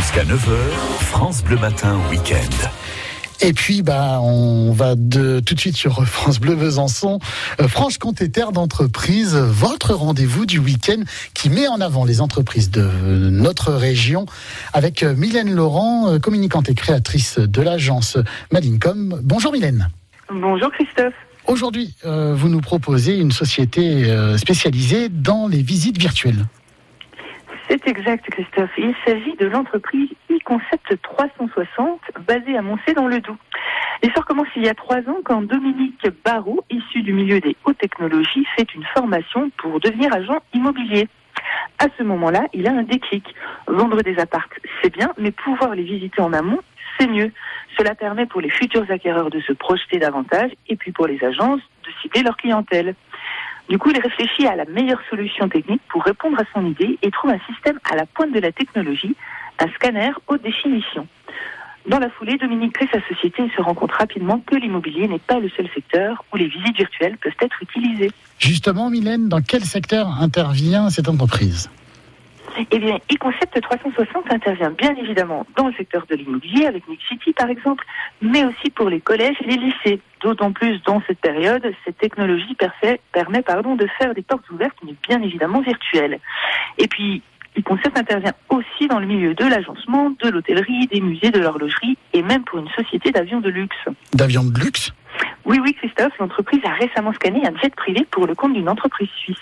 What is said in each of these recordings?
Jusqu'à 9h, France Bleu Matin Week-end. Et puis, bah, on va de, tout de suite sur France Bleu Besançon. Euh, Franche-Comté Terre d'entreprise, votre rendez-vous du week-end qui met en avant les entreprises de notre région avec euh, Mylène Laurent, euh, communicante et créatrice de l'agence Malincom. Bonjour Mylène. Bonjour Christophe. Aujourd'hui, euh, vous nous proposez une société euh, spécialisée dans les visites virtuelles. C'est exact Christophe. Il s'agit de l'entreprise e-concept 360 basée à Moncé dans le Doubs. L'histoire commence il y a trois ans quand Dominique Barrault, issu du milieu des hautes technologies, fait une formation pour devenir agent immobilier. À ce moment-là, il a un déclic. Vendre des appartes, c'est bien, mais pouvoir les visiter en amont, c'est mieux. Cela permet pour les futurs acquéreurs de se projeter davantage et puis pour les agences de cibler leur clientèle. Du coup, il réfléchit à la meilleure solution technique pour répondre à son idée et trouve un système à la pointe de la technologie, un scanner haute définition. Dans la foulée, Dominique crée sa société et se rend compte rapidement que l'immobilier n'est pas le seul secteur où les visites virtuelles peuvent être utilisées. Justement, Mylène, dans quel secteur intervient cette entreprise? Eh bien, e-concept 360 intervient bien évidemment dans le secteur de l'immobilier avec Nexity par exemple, mais aussi pour les collèges et les lycées. D'autant plus dans cette période, cette technologie permet pardon, de faire des portes ouvertes, mais bien évidemment virtuelles. Et puis, e-concept intervient aussi dans le milieu de l'agencement, de l'hôtellerie, des musées, de l'horlogerie et même pour une société d'avions de luxe. D'avions de luxe? Oui, oui, Christophe, l'entreprise a récemment scanné un jet privé pour le compte d'une entreprise suisse.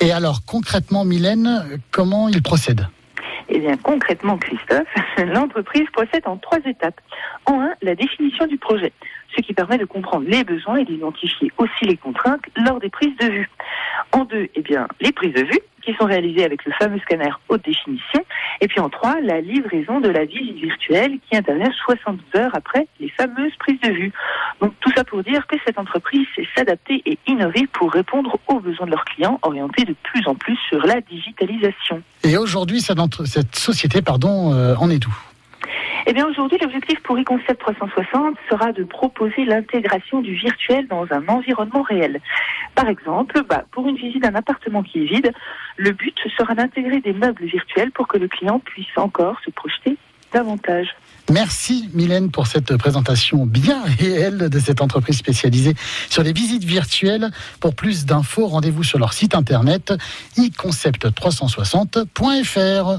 Et alors, concrètement, Mylène, comment il procède? Eh bien, concrètement, Christophe, l'entreprise procède en trois étapes. En un, la définition du projet, ce qui permet de comprendre les besoins et d'identifier aussi les contraintes lors des prises de vue. En deux, eh bien, les prises de vue, qui sont réalisées avec le fameux scanner haute définition. Et puis en trois, la livraison de la visite virtuelle qui intervient 72 heures après les fameuses prises de vue. Donc tout ça pour dire que cette entreprise sait s'adapter et innover pour répondre aux besoins de leurs clients orientés de plus en plus sur la digitalisation. Et aujourd'hui, cette, société, pardon, euh, en est où? Eh bien aujourd'hui, l'objectif pour eConcept 360 sera de proposer l'intégration du virtuel dans un environnement réel. Par exemple, bah, pour une visite d'un appartement qui est vide, le but sera d'intégrer des meubles virtuels pour que le client puisse encore se projeter davantage. Merci Mylène pour cette présentation bien réelle de cette entreprise spécialisée sur les visites virtuelles. Pour plus d'infos, rendez-vous sur leur site internet iconcept360.fr.